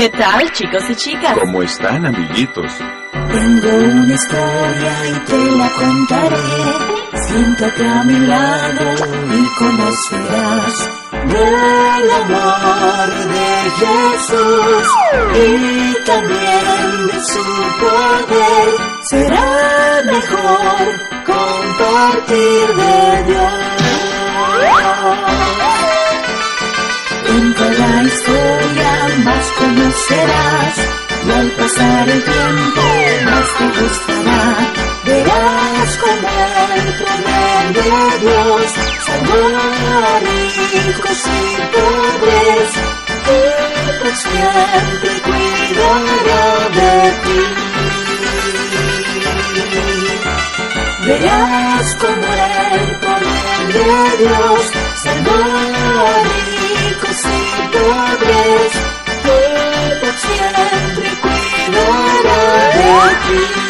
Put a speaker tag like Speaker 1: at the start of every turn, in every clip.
Speaker 1: ¿Qué tal, chicos y chicas?
Speaker 2: ¿Cómo están, amiguitos?
Speaker 3: Tengo una historia y te la contaré. Siéntate a mi lado y conocerás del amor de Jesús y también de su poder. Será mejor compartir de Dios. En cada historia más conocerás y al pasar el tiempo más te gustará. De Dios salvó a ricos y pobres y por siempre cuidará de ti. Verás como el poder de Dios salvó a ricos y pobres y por siempre cuidará de ti.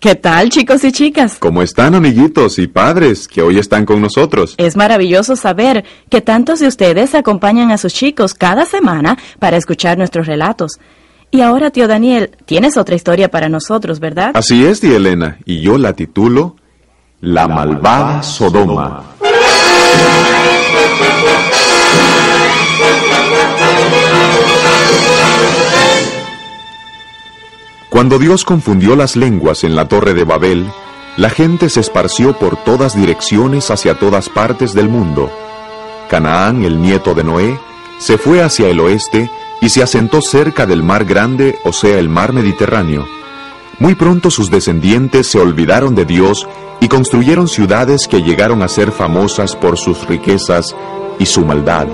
Speaker 1: ¿Qué tal, chicos y chicas?
Speaker 2: ¿Cómo están, amiguitos y padres que hoy están con nosotros?
Speaker 1: Es maravilloso saber que tantos de ustedes acompañan a sus chicos cada semana para escuchar nuestros relatos. Y ahora, tío Daniel, tienes otra historia para nosotros, ¿verdad?
Speaker 2: Así es, tía Elena, y yo la titulo La malvada Sodoma. Cuando Dios confundió las lenguas en la torre de Babel, la gente se esparció por todas direcciones hacia todas partes del mundo. Canaán, el nieto de Noé, se fue hacia el oeste y se asentó cerca del mar grande, o sea, el mar Mediterráneo. Muy pronto sus descendientes se olvidaron de Dios y construyeron ciudades que llegaron a ser famosas por sus riquezas y su maldad.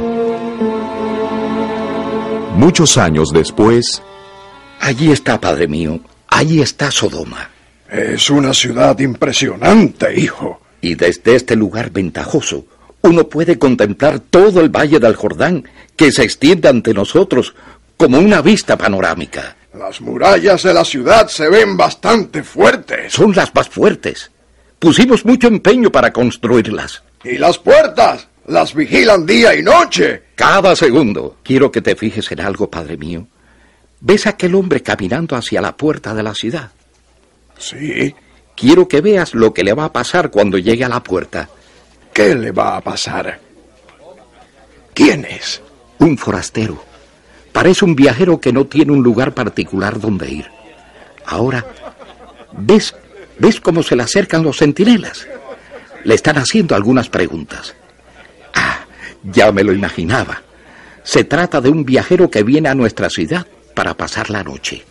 Speaker 2: Muchos años después,
Speaker 4: Allí está, padre mío. Allí está Sodoma.
Speaker 5: Es una ciudad impresionante, hijo.
Speaker 4: Y desde este lugar ventajoso, uno puede contemplar todo el valle del Jordán que se extiende ante nosotros como una vista panorámica.
Speaker 5: Las murallas de la ciudad se ven bastante fuertes.
Speaker 4: Son las más fuertes. Pusimos mucho empeño para construirlas.
Speaker 5: Y las puertas las vigilan día y noche.
Speaker 4: Cada segundo. Quiero que te fijes en algo, padre mío. ¿Ves a aquel hombre caminando hacia la puerta de la ciudad?
Speaker 5: Sí.
Speaker 4: Quiero que veas lo que le va a pasar cuando llegue a la puerta.
Speaker 5: ¿Qué le va a pasar? ¿Quién es?
Speaker 4: Un forastero. Parece un viajero que no tiene un lugar particular donde ir. Ahora, ¿ves, ves cómo se le acercan los centinelas? Le están haciendo algunas preguntas. Ah, ya me lo imaginaba. Se trata de un viajero que viene a nuestra ciudad para pasar la noche.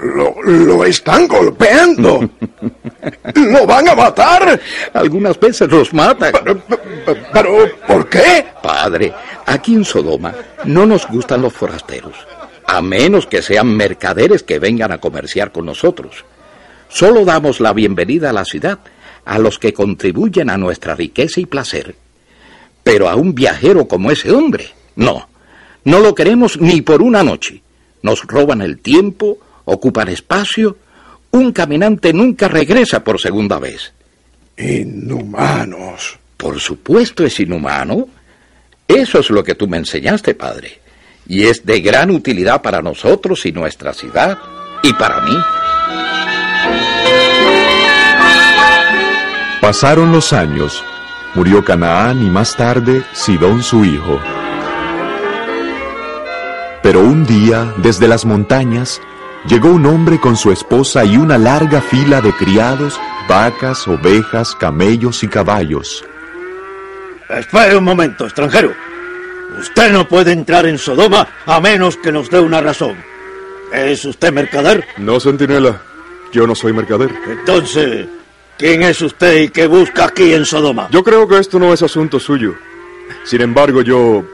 Speaker 5: Lo, lo están golpeando. ¿Lo van a matar?
Speaker 4: Algunas veces los matan.
Speaker 5: Pero, pero, ¿por qué?
Speaker 4: Padre, aquí en Sodoma no nos gustan los forasteros, a menos que sean mercaderes que vengan a comerciar con nosotros. Solo damos la bienvenida a la ciudad a los que contribuyen a nuestra riqueza y placer. Pero a un viajero como ese hombre, no. No lo queremos ni por una noche. Nos roban el tiempo, ocupan espacio. Un caminante nunca regresa por segunda vez.
Speaker 5: Inhumanos.
Speaker 4: Por supuesto es inhumano. Eso es lo que tú me enseñaste, padre. Y es de gran utilidad para nosotros y nuestra ciudad, y para mí.
Speaker 2: Pasaron los años, murió Canaán y más tarde Sidón su hijo. Pero un día, desde las montañas, llegó un hombre con su esposa y una larga fila de criados, vacas, ovejas, camellos y caballos.
Speaker 6: Espere un momento, extranjero. Usted no puede entrar en Sodoma a menos que nos dé una razón. ¿Es usted mercader?
Speaker 7: No, centinela. Yo no soy mercader.
Speaker 6: Entonces, ¿quién es usted y qué busca aquí en Sodoma?
Speaker 7: Yo creo que esto no es asunto suyo. Sin embargo, yo...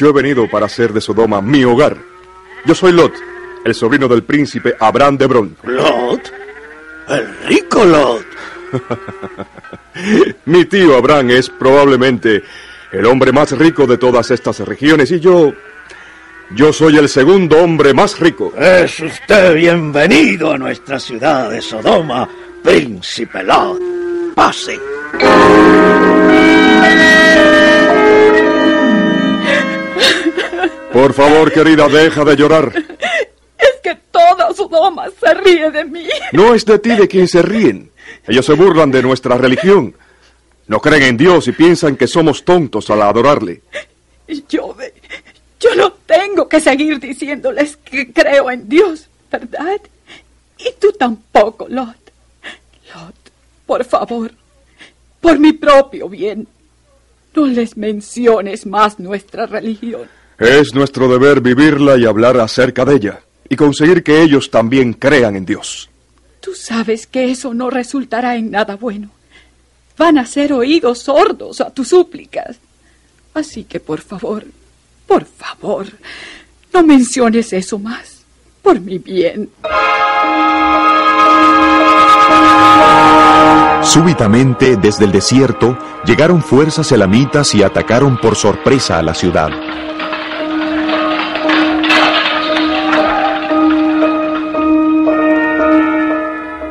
Speaker 7: Yo he venido para hacer de Sodoma mi hogar. Yo soy Lot, el sobrino del príncipe Abraham de Hebrón.
Speaker 6: ¿Lot? El rico Lot.
Speaker 7: Mi tío Abraham es probablemente el hombre más rico de todas estas regiones y yo... Yo soy el segundo hombre más rico.
Speaker 6: Es usted bienvenido a nuestra ciudad de Sodoma, príncipe Lot. Pase.
Speaker 7: Por favor, querida, deja de llorar.
Speaker 8: Es que toda Sodoma se ríe de mí.
Speaker 7: No es de ti de quien se ríen. Ellos se burlan de nuestra religión. No creen en Dios y piensan que somos tontos al adorarle.
Speaker 8: Yo, yo no tengo que seguir diciéndoles que creo en Dios, ¿verdad? Y tú tampoco, Lot. Lot, por favor, por mi propio bien, no les menciones más nuestra religión.
Speaker 7: Es nuestro deber vivirla y hablar acerca de ella, y conseguir que ellos también crean en Dios.
Speaker 8: Tú sabes que eso no resultará en nada bueno. Van a ser oídos sordos a tus súplicas. Así que, por favor, por favor, no menciones eso más, por mi bien.
Speaker 2: Súbitamente, desde el desierto, llegaron fuerzas elamitas y atacaron por sorpresa a la ciudad.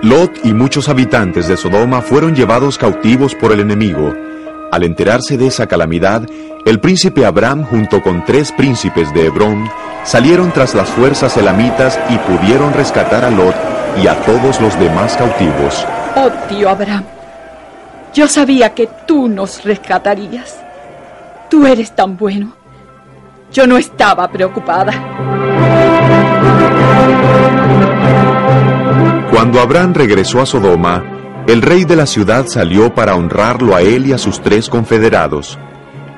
Speaker 2: Lot y muchos habitantes de Sodoma fueron llevados cautivos por el enemigo. Al enterarse de esa calamidad, el príncipe Abraham junto con tres príncipes de Hebrón salieron tras las fuerzas elamitas y pudieron rescatar a Lot y a todos los demás cautivos.
Speaker 8: Oh, tío Abraham, yo sabía que tú nos rescatarías. Tú eres tan bueno. Yo no estaba preocupada.
Speaker 2: Cuando Abraham regresó a Sodoma, el rey de la ciudad salió para honrarlo a él y a sus tres confederados.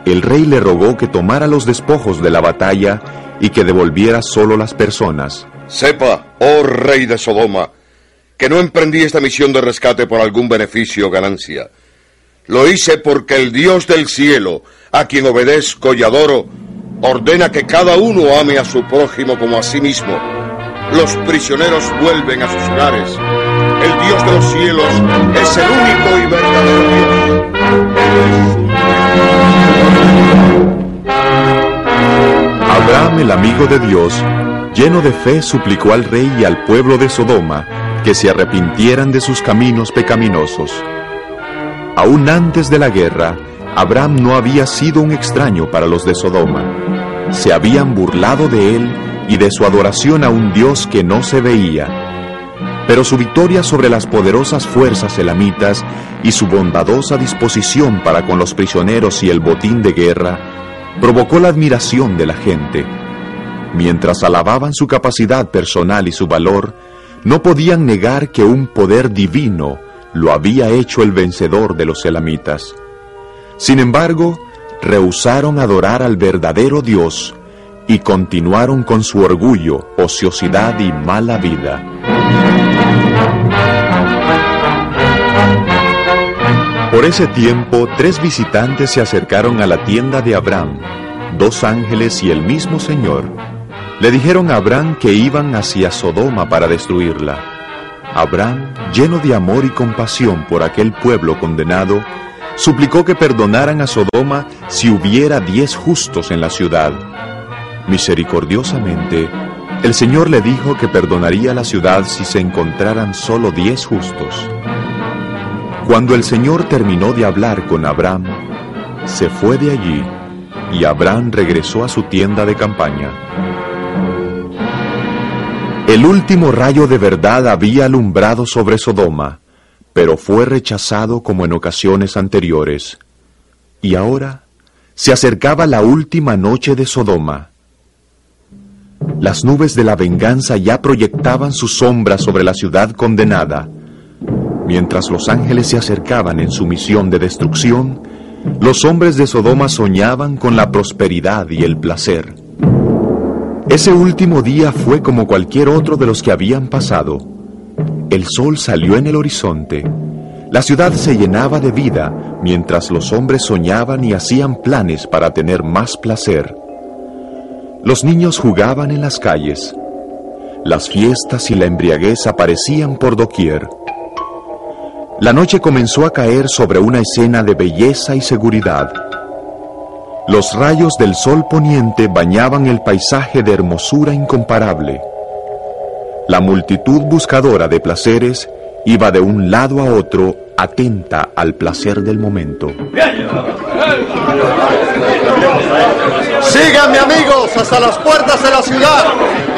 Speaker 2: El rey le rogó que tomara los despojos de la batalla y que devolviera solo las personas.
Speaker 9: Sepa, oh rey de Sodoma, que no emprendí esta misión de rescate por algún beneficio o ganancia. Lo hice porque el Dios del cielo, a quien obedezco y adoro, ordena que cada uno ame a su prójimo como a sí mismo. Los prisioneros vuelven a sus hogares. El Dios de los cielos es el único y verdadero
Speaker 2: Abraham, el amigo de Dios, lleno de fe, suplicó al rey y al pueblo de Sodoma que se arrepintieran de sus caminos pecaminosos. Aún antes de la guerra, Abraham no había sido un extraño para los de Sodoma. Se habían burlado de él y de su adoración a un Dios que no se veía. Pero su victoria sobre las poderosas fuerzas elamitas y su bondadosa disposición para con los prisioneros y el botín de guerra provocó la admiración de la gente. Mientras alababan su capacidad personal y su valor, no podían negar que un poder divino lo había hecho el vencedor de los elamitas. Sin embargo, rehusaron adorar al verdadero Dios y continuaron con su orgullo, ociosidad y mala vida. Por ese tiempo, tres visitantes se acercaron a la tienda de Abraham, dos ángeles y el mismo Señor. Le dijeron a Abraham que iban hacia Sodoma para destruirla. Abraham, lleno de amor y compasión por aquel pueblo condenado, suplicó que perdonaran a Sodoma si hubiera diez justos en la ciudad. Misericordiosamente, el Señor le dijo que perdonaría la ciudad si se encontraran solo diez justos. Cuando el Señor terminó de hablar con Abraham, se fue de allí y Abraham regresó a su tienda de campaña. El último rayo de verdad había alumbrado sobre Sodoma, pero fue rechazado como en ocasiones anteriores. Y ahora se acercaba la última noche de Sodoma. Las nubes de la venganza ya proyectaban su sombra sobre la ciudad condenada. Mientras los ángeles se acercaban en su misión de destrucción, los hombres de Sodoma soñaban con la prosperidad y el placer. Ese último día fue como cualquier otro de los que habían pasado. El sol salió en el horizonte. La ciudad se llenaba de vida mientras los hombres soñaban y hacían planes para tener más placer. Los niños jugaban en las calles. Las fiestas y la embriaguez aparecían por doquier. La noche comenzó a caer sobre una escena de belleza y seguridad. Los rayos del sol poniente bañaban el paisaje de hermosura incomparable. La multitud buscadora de placeres iba de un lado a otro atenta al placer del momento.
Speaker 10: Síganme amigos hasta las puertas de la ciudad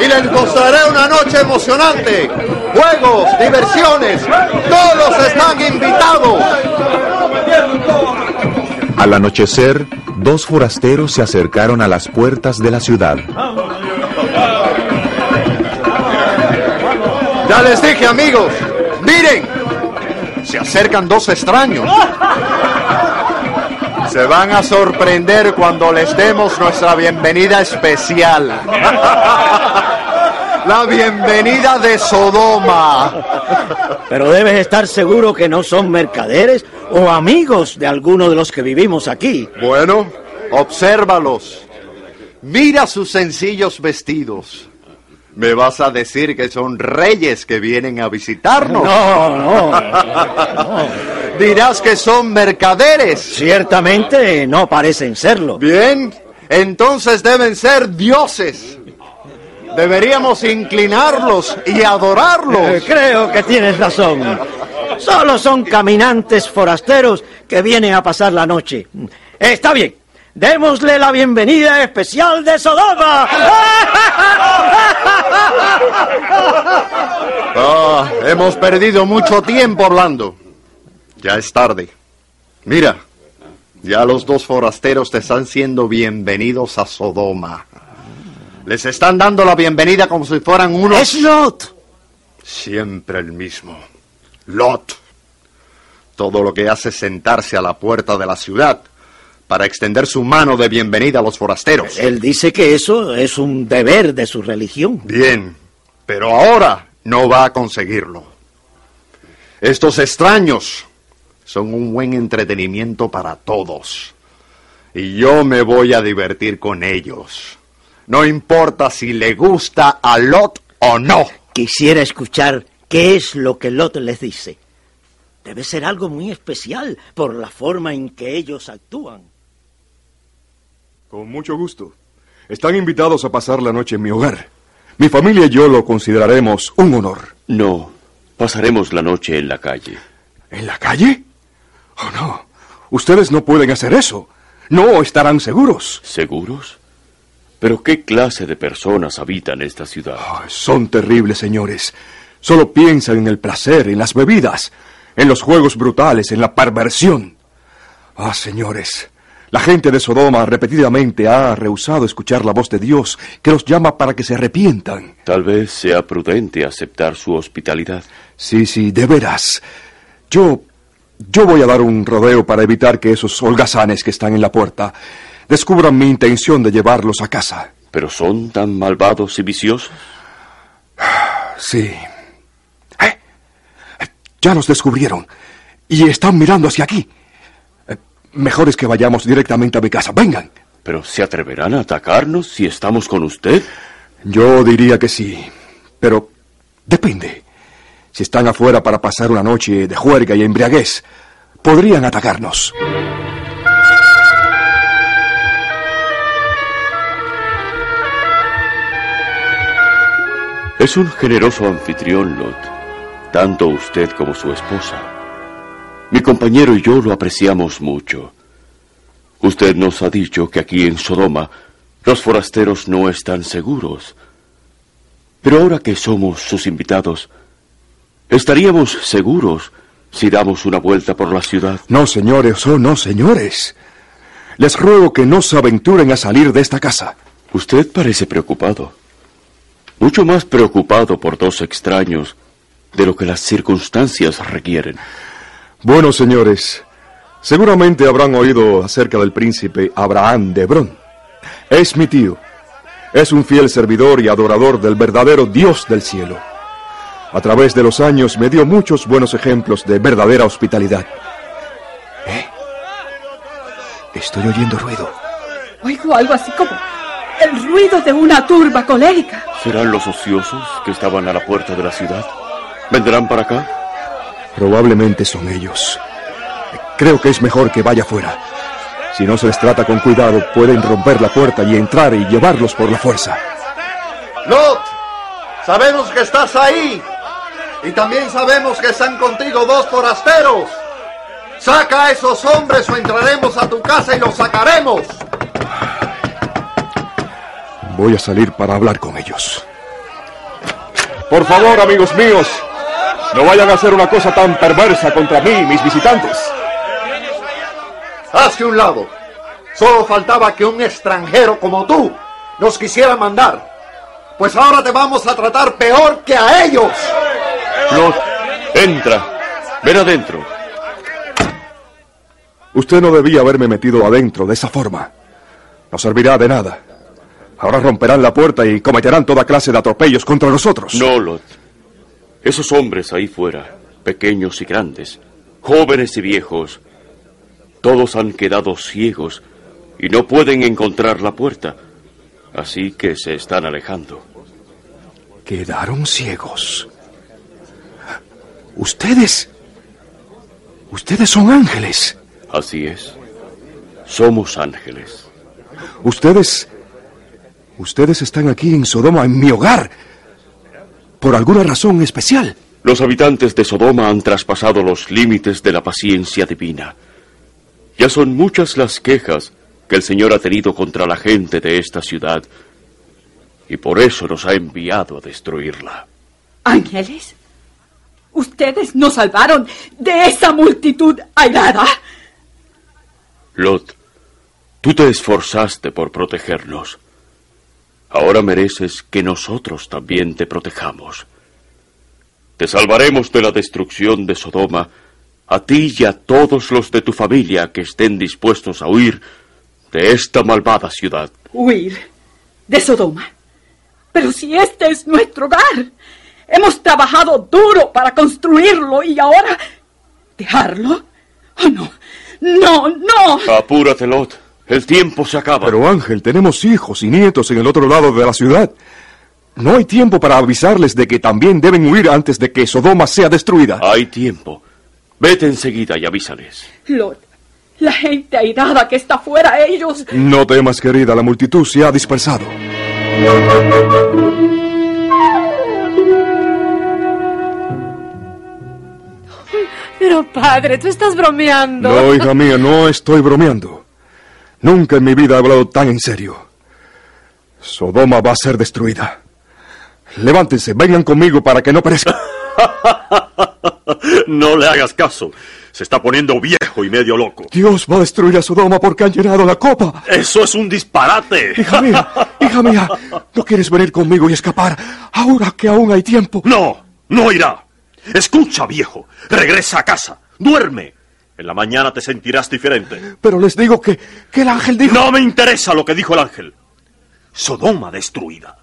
Speaker 10: y les mostraré una noche emocionante. Juegos, diversiones, todos están invitados.
Speaker 2: Al anochecer, dos forasteros se acercaron a las puertas de la ciudad.
Speaker 10: Ya les dije amigos, miren, se acercan dos extraños. Se van a sorprender cuando les demos nuestra bienvenida especial. La bienvenida de Sodoma.
Speaker 11: Pero debes estar seguro que no son mercaderes o amigos de alguno de los que vivimos aquí.
Speaker 10: Bueno, obsérvalos. Mira sus sencillos vestidos. ¿Me vas a decir que son reyes que vienen a visitarnos?
Speaker 11: No, no, no.
Speaker 10: Dirás que son mercaderes.
Speaker 11: Ciertamente no parecen serlo.
Speaker 10: Bien, entonces deben ser dioses. Deberíamos inclinarlos y adorarlos.
Speaker 11: Eh, creo que tienes razón. Solo son caminantes forasteros que vienen a pasar la noche. Está bien. Démosle la bienvenida especial de Sodoma.
Speaker 10: Ah, hemos perdido mucho tiempo hablando. Ya es tarde. Mira, ya los dos forasteros te están siendo bienvenidos a Sodoma. Les están dando la bienvenida como si fueran unos...
Speaker 11: Es Lot.
Speaker 10: Siempre el mismo. Lot. Todo lo que hace es sentarse a la puerta de la ciudad para extender su mano de bienvenida a los forasteros.
Speaker 11: Él dice que eso es un deber de su religión.
Speaker 10: Bien, pero ahora no va a conseguirlo. Estos extraños son un buen entretenimiento para todos. Y yo me voy a divertir con ellos. No importa si le gusta a Lot o no.
Speaker 11: Quisiera escuchar qué es lo que Lot les dice. Debe ser algo muy especial por la forma en que ellos actúan.
Speaker 7: Con mucho gusto. Están invitados a pasar la noche en mi hogar. Mi familia y yo lo consideraremos un honor.
Speaker 12: No, pasaremos la noche en la calle.
Speaker 7: ¿En la calle? Oh, no. Ustedes no pueden hacer eso. No estarán seguros.
Speaker 12: ¿Seguros? ¿Pero qué clase de personas habitan esta ciudad?
Speaker 7: Oh, son terribles, señores. Solo piensan en el placer, en las bebidas, en los juegos brutales, en la perversión. Ah, señores, la gente de Sodoma repetidamente ha rehusado escuchar la voz de Dios que los llama para que se arrepientan.
Speaker 12: Tal vez sea prudente aceptar su hospitalidad.
Speaker 7: Sí, sí, de veras. Yo... yo voy a dar un rodeo para evitar que esos holgazanes que están en la puerta descubran mi intención de llevarlos a casa.
Speaker 12: ¿Pero son tan malvados y viciosos?
Speaker 7: Sí. Ya nos descubrieron. Y están mirando hacia aquí. Mejor es que vayamos directamente a mi casa. Vengan.
Speaker 12: ¿Pero se atreverán a atacarnos si estamos con usted?
Speaker 7: Yo diría que sí. Pero depende. Si están afuera para pasar una noche de juerga y embriaguez, podrían atacarnos.
Speaker 12: Es un generoso anfitrión, Lot. Tanto usted como su esposa. Mi compañero y yo lo apreciamos mucho. Usted nos ha dicho que aquí en Sodoma los forasteros no están seguros. Pero ahora que somos sus invitados, ¿estaríamos seguros si damos una vuelta por la ciudad?
Speaker 7: No, señores, oh, no, señores. Les ruego que no se aventuren a salir de esta casa.
Speaker 12: Usted parece preocupado. Mucho más preocupado por dos extraños de lo que las circunstancias requieren.
Speaker 7: Bueno, señores, seguramente habrán oído acerca del príncipe Abraham de Hebrón. Es mi tío. Es un fiel servidor y adorador del verdadero Dios del cielo. A través de los años me dio muchos buenos ejemplos de verdadera hospitalidad. ¿Eh? Estoy oyendo ruido.
Speaker 8: Oigo algo así como el ruido de una turba colérica.
Speaker 12: ¿Serán los ociosos que estaban a la puerta de la ciudad? ¿Vendrán para acá?
Speaker 7: Probablemente son ellos. Creo que es mejor que vaya fuera. Si no se les trata con cuidado, pueden romper la puerta y entrar y llevarlos por la fuerza.
Speaker 10: Lot, sabemos que estás ahí. Y también sabemos que están contigo dos forasteros. Saca a esos hombres o entraremos a tu casa y los sacaremos.
Speaker 7: Voy a salir para hablar con ellos. Por favor, amigos míos, no vayan a hacer una cosa tan perversa contra mí y mis visitantes.
Speaker 10: Hazte un lado. Solo faltaba que un extranjero como tú nos quisiera mandar. Pues ahora te vamos a tratar peor que a ellos.
Speaker 12: Lot, entra. Ven adentro.
Speaker 7: Usted no debía haberme metido adentro de esa forma. No servirá de nada. Ahora romperán la puerta y cometerán toda clase de atropellos contra nosotros.
Speaker 12: No, Lot. Esos hombres ahí fuera, pequeños y grandes, jóvenes y viejos, todos han quedado ciegos y no pueden encontrar la puerta. Así que se están alejando.
Speaker 7: Quedaron ciegos. Ustedes... Ustedes son ángeles.
Speaker 12: Así es. Somos ángeles.
Speaker 7: Ustedes... Ustedes están aquí en Sodoma, en mi hogar. Por alguna razón especial.
Speaker 12: Los habitantes de Sodoma han traspasado los límites de la paciencia divina. Ya son muchas las quejas que el Señor ha tenido contra la gente de esta ciudad y por eso nos ha enviado a destruirla.
Speaker 8: ¿Ángeles? ¿Ustedes nos salvaron de esa multitud airada?
Speaker 12: Lot, tú te esforzaste por protegernos. Ahora mereces que nosotros también te protejamos. Te salvaremos de la destrucción de Sodoma, a ti y a todos los de tu familia que estén dispuestos a huir de esta malvada ciudad.
Speaker 8: Huir de Sodoma. Pero si este es nuestro hogar, hemos trabajado duro para construirlo y ahora dejarlo. Oh, no, no, no.
Speaker 12: Apúrate, Lot. El tiempo se acaba.
Speaker 7: Pero Ángel, tenemos hijos y nietos en el otro lado de la ciudad. No hay tiempo para avisarles de que también deben huir antes de que Sodoma sea destruida.
Speaker 12: Hay tiempo. Vete enseguida y avísales.
Speaker 8: Lot, la gente airada que está fuera, ellos...
Speaker 7: No temas, querida, la multitud se ha dispersado.
Speaker 13: Pero padre, tú estás bromeando.
Speaker 7: No, hija mía, no estoy bromeando. Nunca en mi vida he hablado tan en serio. Sodoma va a ser destruida. Levántense, vengan conmigo para que no perezca.
Speaker 14: no le hagas caso. Se está poniendo viejo y medio loco.
Speaker 7: Dios va a destruir a Sodoma porque han llenado la copa.
Speaker 14: Eso es un disparate.
Speaker 7: Hija mía, hija mía, ¿no quieres venir conmigo y escapar ahora que aún hay tiempo?
Speaker 14: No, no irá. Escucha, viejo. Regresa a casa. Duerme. En la mañana te sentirás diferente.
Speaker 7: Pero les digo que, que el ángel dijo...
Speaker 14: No me interesa lo que dijo el ángel. Sodoma destruida.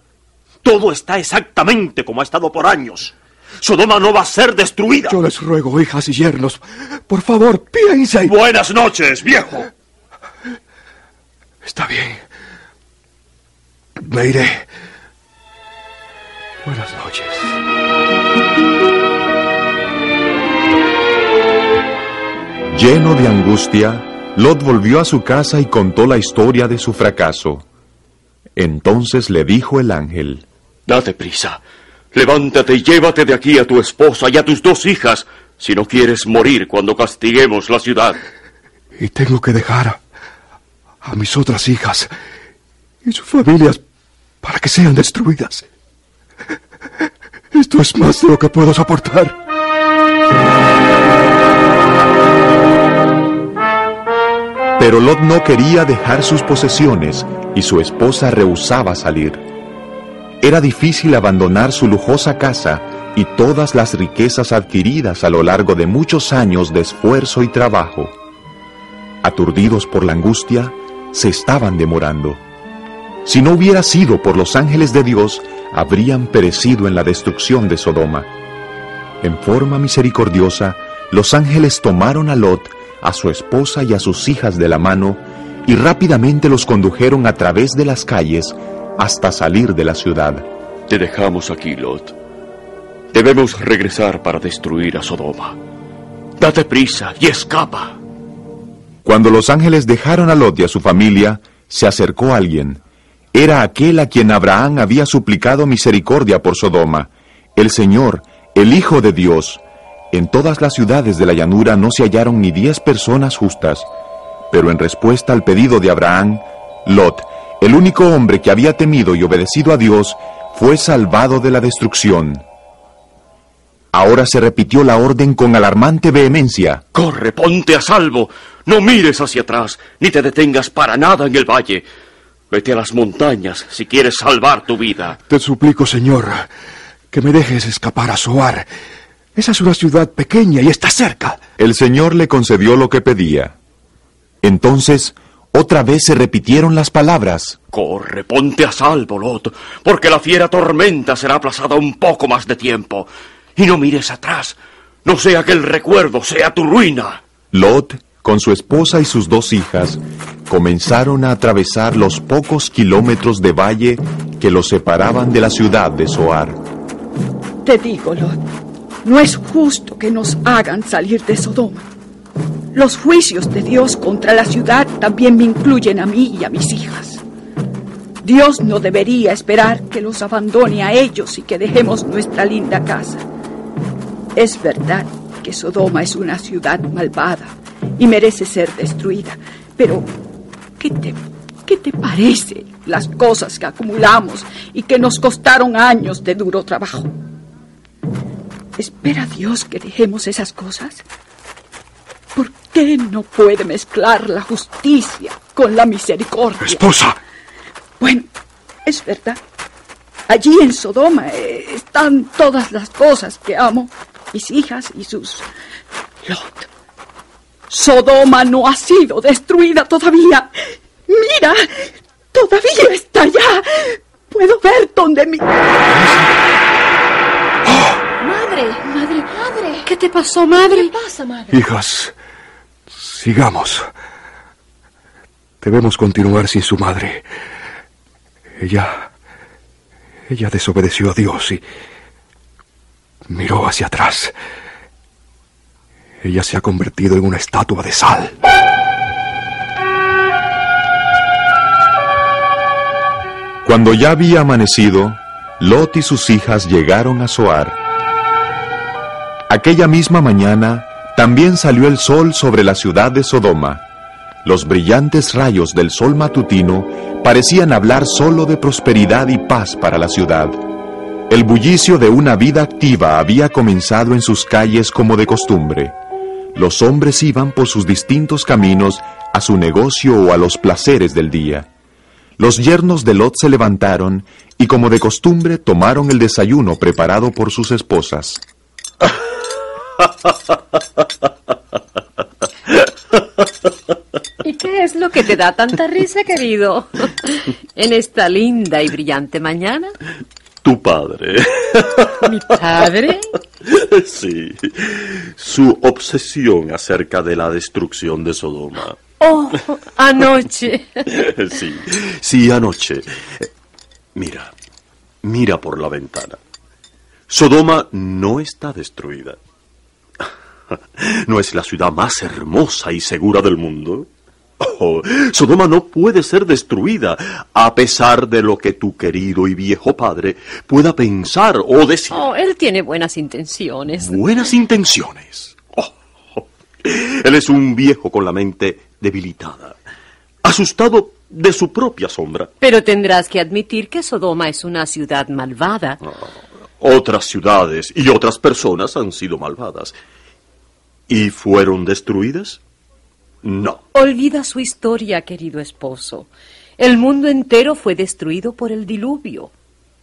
Speaker 14: Todo está exactamente como ha estado por años. Sodoma no va a ser destruida.
Speaker 7: Yo les ruego, hijas y yernos, por favor, piensen.
Speaker 14: Buenas noches, viejo.
Speaker 7: Está bien. Me iré. Buenas noches.
Speaker 2: Lleno de angustia, Lot volvió a su casa y contó la historia de su fracaso. Entonces le dijo el ángel,
Speaker 12: Date prisa, levántate y llévate de aquí a tu esposa y a tus dos hijas, si no quieres morir cuando castiguemos la ciudad.
Speaker 7: Y tengo que dejar a, a mis otras hijas y sus familias para que sean destruidas. Esto es más de lo que puedo soportar.
Speaker 2: Pero Lot no quería dejar sus posesiones y su esposa rehusaba salir. Era difícil abandonar su lujosa casa y todas las riquezas adquiridas a lo largo de muchos años de esfuerzo y trabajo. Aturdidos por la angustia, se estaban demorando. Si no hubiera sido por los ángeles de Dios, habrían perecido en la destrucción de Sodoma. En forma misericordiosa, los ángeles tomaron a Lot, a su esposa y a sus hijas de la mano, y rápidamente los condujeron a través de las calles hasta salir de la ciudad.
Speaker 12: Te dejamos aquí, Lot. Debemos regresar para destruir a Sodoma. Date prisa y escapa.
Speaker 2: Cuando los ángeles dejaron a Lot y a su familia, se acercó alguien. Era aquel a quien Abraham había suplicado misericordia por Sodoma, el Señor, el Hijo de Dios. En todas las ciudades de la llanura no se hallaron ni diez personas justas, pero en respuesta al pedido de Abraham, Lot, el único hombre que había temido y obedecido a Dios, fue salvado de la destrucción. Ahora se repitió la orden con alarmante vehemencia.
Speaker 12: Corre, ponte a salvo. No mires hacia atrás, ni te detengas para nada en el valle. Vete a las montañas si quieres salvar tu vida.
Speaker 7: Te suplico, Señor, que me dejes escapar a Soar. Esa es una ciudad pequeña y está cerca.
Speaker 2: El Señor le concedió lo que pedía. Entonces, otra vez se repitieron las palabras.
Speaker 12: Corre, ponte a salvo, Lot, porque la fiera tormenta será aplazada un poco más de tiempo. Y no mires atrás, no sea que el recuerdo sea tu ruina.
Speaker 2: Lot, con su esposa y sus dos hijas, comenzaron a atravesar los pocos kilómetros de valle que los separaban de la ciudad de Soar.
Speaker 8: Te digo, Lot, no es justo que nos hagan salir de Sodoma. Los juicios de Dios contra la ciudad también me incluyen a mí y a mis hijas. Dios no debería esperar que los abandone a ellos y que dejemos nuestra linda casa. Es verdad que Sodoma es una ciudad malvada y merece ser destruida, pero ¿qué te, qué te parece las cosas que acumulamos y que nos costaron años de duro trabajo? ¿Espera Dios que dejemos esas cosas? ¿Por qué no puede mezclar la justicia con la misericordia?
Speaker 7: Esposa.
Speaker 8: Bueno, es verdad. Allí en Sodoma eh, están todas las cosas que amo, mis hijas y sus... Lot. Sodoma no ha sido destruida todavía. Mira, todavía está allá. Puedo ver donde mi...
Speaker 13: Madre, madre, madre. ¿Qué te pasó, madre? ¿Qué pasa, madre?
Speaker 7: Hijas, sigamos. Debemos continuar sin su madre. Ella... Ella desobedeció a Dios y miró hacia atrás. Ella se ha convertido en una estatua de sal.
Speaker 2: Cuando ya había amanecido, Lot y sus hijas llegaron a Soar. Aquella misma mañana también salió el sol sobre la ciudad de Sodoma. Los brillantes rayos del sol matutino parecían hablar solo de prosperidad y paz para la ciudad. El bullicio de una vida activa había comenzado en sus calles como de costumbre. Los hombres iban por sus distintos caminos a su negocio o a los placeres del día. Los yernos de Lot se levantaron y como de costumbre tomaron el desayuno preparado por sus esposas.
Speaker 13: ¿Y qué es lo que te da tanta risa, querido? En esta linda y brillante mañana.
Speaker 14: Tu padre.
Speaker 13: ¿Mi padre?
Speaker 14: Sí. Su obsesión acerca de la destrucción de Sodoma.
Speaker 13: Oh, anoche.
Speaker 14: Sí, sí, anoche. Mira, mira por la ventana. Sodoma no está destruida. ¿No es la ciudad más hermosa y segura del mundo? Oh, Sodoma no puede ser destruida, a pesar de lo que tu querido y viejo padre pueda pensar o decir.
Speaker 13: Oh, él tiene buenas intenciones.
Speaker 14: Buenas intenciones. Oh, oh. Él es un viejo con la mente debilitada, asustado de su propia sombra.
Speaker 13: Pero tendrás que admitir que Sodoma es una ciudad malvada.
Speaker 14: Otras ciudades y otras personas han sido malvadas. ¿Y fueron destruidas? No.
Speaker 13: Olvida su historia, querido esposo. El mundo entero fue destruido por el diluvio.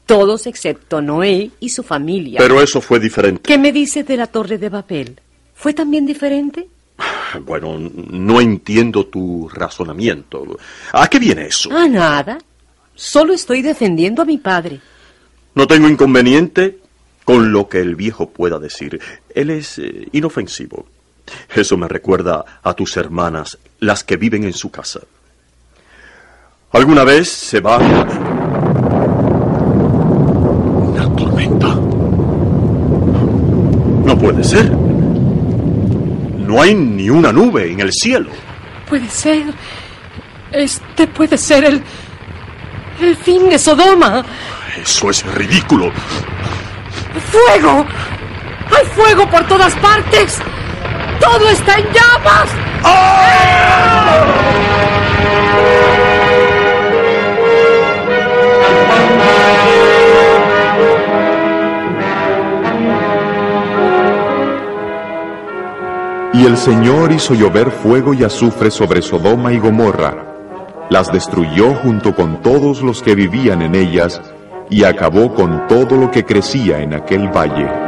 Speaker 13: Todos excepto Noé y su familia.
Speaker 14: Pero eso fue diferente.
Speaker 13: ¿Qué me dices de la torre de papel? ¿Fue también diferente?
Speaker 14: Bueno, no entiendo tu razonamiento. ¿A qué viene eso?
Speaker 13: A nada. Solo estoy defendiendo a mi padre.
Speaker 14: No tengo inconveniente con lo que el viejo pueda decir. Él es eh, inofensivo. Eso me recuerda a tus hermanas, las que viven en su casa. ¿Alguna vez se va... Una tormenta. No puede ser. No hay ni una nube en el cielo.
Speaker 13: Puede ser. Este puede ser el. el fin de Sodoma.
Speaker 14: Eso es ridículo.
Speaker 13: ¡Fuego! ¡Hay fuego por todas partes! ¡Todo está en llamas!
Speaker 2: Y el Señor hizo llover fuego y azufre sobre Sodoma y Gomorra, las destruyó junto con todos los que vivían en ellas, y acabó con todo lo que crecía en aquel valle.